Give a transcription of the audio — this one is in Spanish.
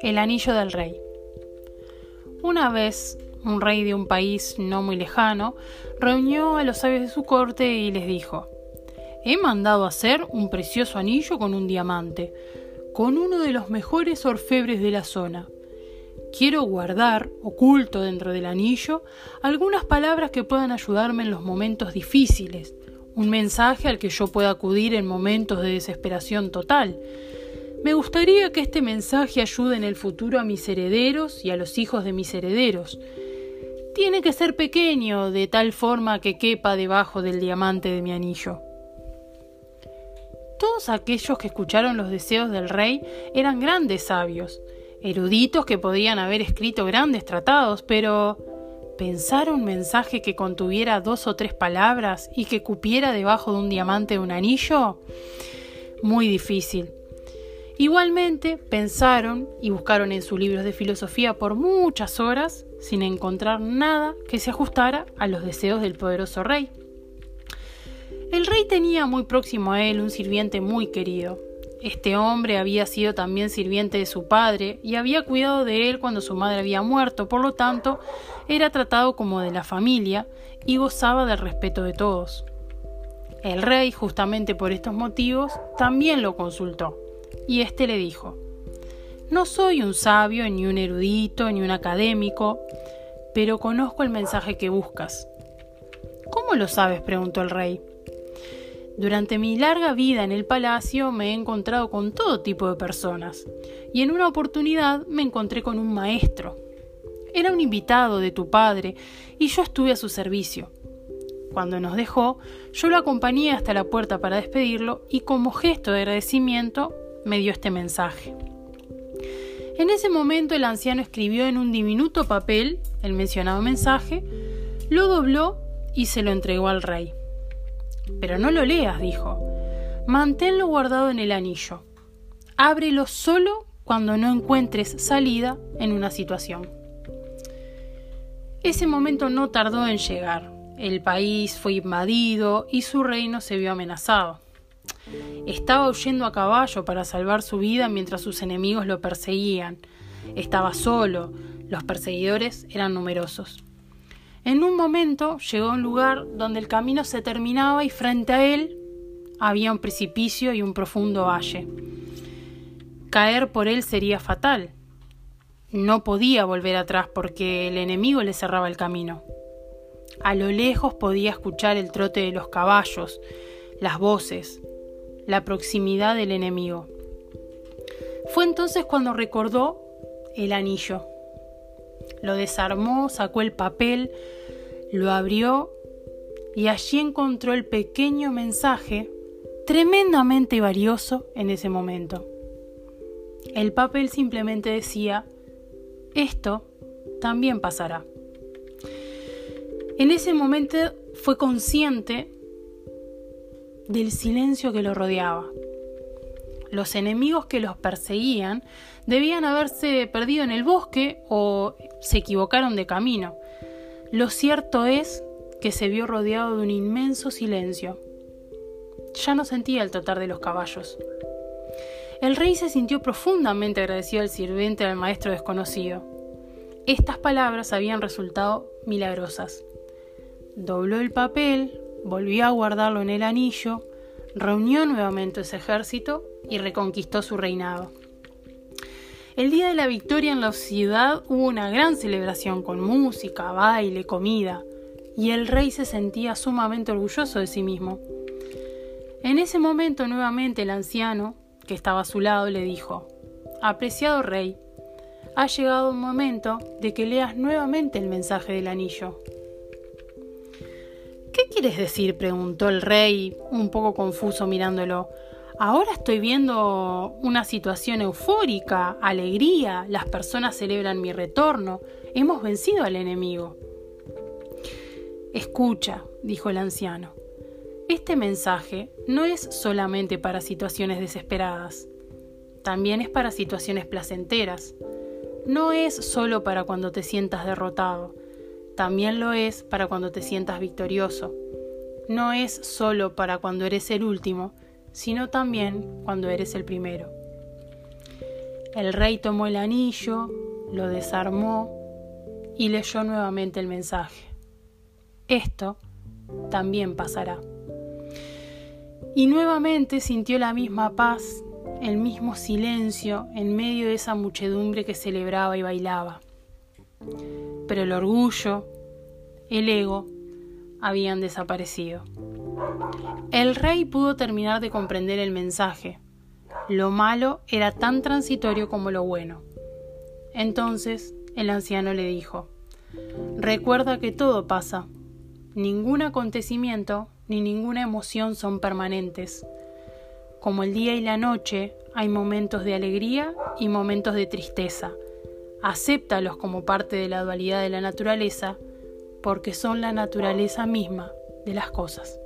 El anillo del rey. Una vez, un rey de un país no muy lejano reunió a los sabios de su corte y les dijo, He mandado hacer un precioso anillo con un diamante, con uno de los mejores orfebres de la zona. Quiero guardar, oculto dentro del anillo, algunas palabras que puedan ayudarme en los momentos difíciles, un mensaje al que yo pueda acudir en momentos de desesperación total. Me gustaría que este mensaje ayude en el futuro a mis herederos y a los hijos de mis herederos. Tiene que ser pequeño, de tal forma que quepa debajo del diamante de mi anillo. Todos aquellos que escucharon los deseos del rey eran grandes sabios, eruditos que podían haber escrito grandes tratados, pero pensar un mensaje que contuviera dos o tres palabras y que cupiera debajo de un diamante de un anillo, muy difícil. Igualmente pensaron y buscaron en sus libros de filosofía por muchas horas sin encontrar nada que se ajustara a los deseos del poderoso rey. El rey tenía muy próximo a él un sirviente muy querido. Este hombre había sido también sirviente de su padre y había cuidado de él cuando su madre había muerto, por lo tanto era tratado como de la familia y gozaba del respeto de todos. El rey, justamente por estos motivos, también lo consultó y éste le dijo, No soy un sabio, ni un erudito, ni un académico, pero conozco el mensaje que buscas. ¿Cómo lo sabes? preguntó el rey. Durante mi larga vida en el palacio me he encontrado con todo tipo de personas, y en una oportunidad me encontré con un maestro. Era un invitado de tu padre, y yo estuve a su servicio. Cuando nos dejó, yo lo acompañé hasta la puerta para despedirlo, y como gesto de agradecimiento me dio este mensaje. En ese momento el anciano escribió en un diminuto papel el mencionado mensaje, lo dobló y se lo entregó al rey. Pero no lo leas, dijo. Manténlo guardado en el anillo. Ábrelo solo cuando no encuentres salida en una situación. Ese momento no tardó en llegar. El país fue invadido y su reino se vio amenazado. Estaba huyendo a caballo para salvar su vida mientras sus enemigos lo perseguían. Estaba solo, los perseguidores eran numerosos. En un momento llegó a un lugar donde el camino se terminaba y frente a él había un precipicio y un profundo valle. Caer por él sería fatal. No podía volver atrás porque el enemigo le cerraba el camino. A lo lejos podía escuchar el trote de los caballos, las voces, la proximidad del enemigo. Fue entonces cuando recordó el anillo. Lo desarmó, sacó el papel, lo abrió y allí encontró el pequeño mensaje tremendamente valioso en ese momento. El papel simplemente decía, esto también pasará. En ese momento fue consciente del silencio que lo rodeaba. Los enemigos que los perseguían debían haberse perdido en el bosque o se equivocaron de camino. Lo cierto es que se vio rodeado de un inmenso silencio. Ya no sentía el trotar de los caballos. El rey se sintió profundamente agradecido al sirviente del maestro desconocido. Estas palabras habían resultado milagrosas. Dobló el papel, volvió a guardarlo en el anillo, reunió nuevamente ese ejército y reconquistó su reinado. El día de la victoria en la ciudad hubo una gran celebración con música, baile, comida, y el rey se sentía sumamente orgulloso de sí mismo. En ese momento nuevamente el anciano, que estaba a su lado, le dijo, Apreciado rey, ha llegado un momento de que leas nuevamente el mensaje del anillo. ¿Qué quieres decir? preguntó el rey, un poco confuso mirándolo. Ahora estoy viendo una situación eufórica, alegría, las personas celebran mi retorno, hemos vencido al enemigo. Escucha, dijo el anciano, este mensaje no es solamente para situaciones desesperadas, también es para situaciones placenteras. No es solo para cuando te sientas derrotado, también lo es para cuando te sientas victorioso. No es solo para cuando eres el último, sino también cuando eres el primero. El rey tomó el anillo, lo desarmó y leyó nuevamente el mensaje. Esto también pasará. Y nuevamente sintió la misma paz, el mismo silencio en medio de esa muchedumbre que celebraba y bailaba. Pero el orgullo, el ego, habían desaparecido. El rey pudo terminar de comprender el mensaje. Lo malo era tan transitorio como lo bueno. Entonces el anciano le dijo, Recuerda que todo pasa. Ningún acontecimiento ni ninguna emoción son permanentes. Como el día y la noche, hay momentos de alegría y momentos de tristeza. Acéptalos como parte de la dualidad de la naturaleza, porque son la naturaleza misma de las cosas.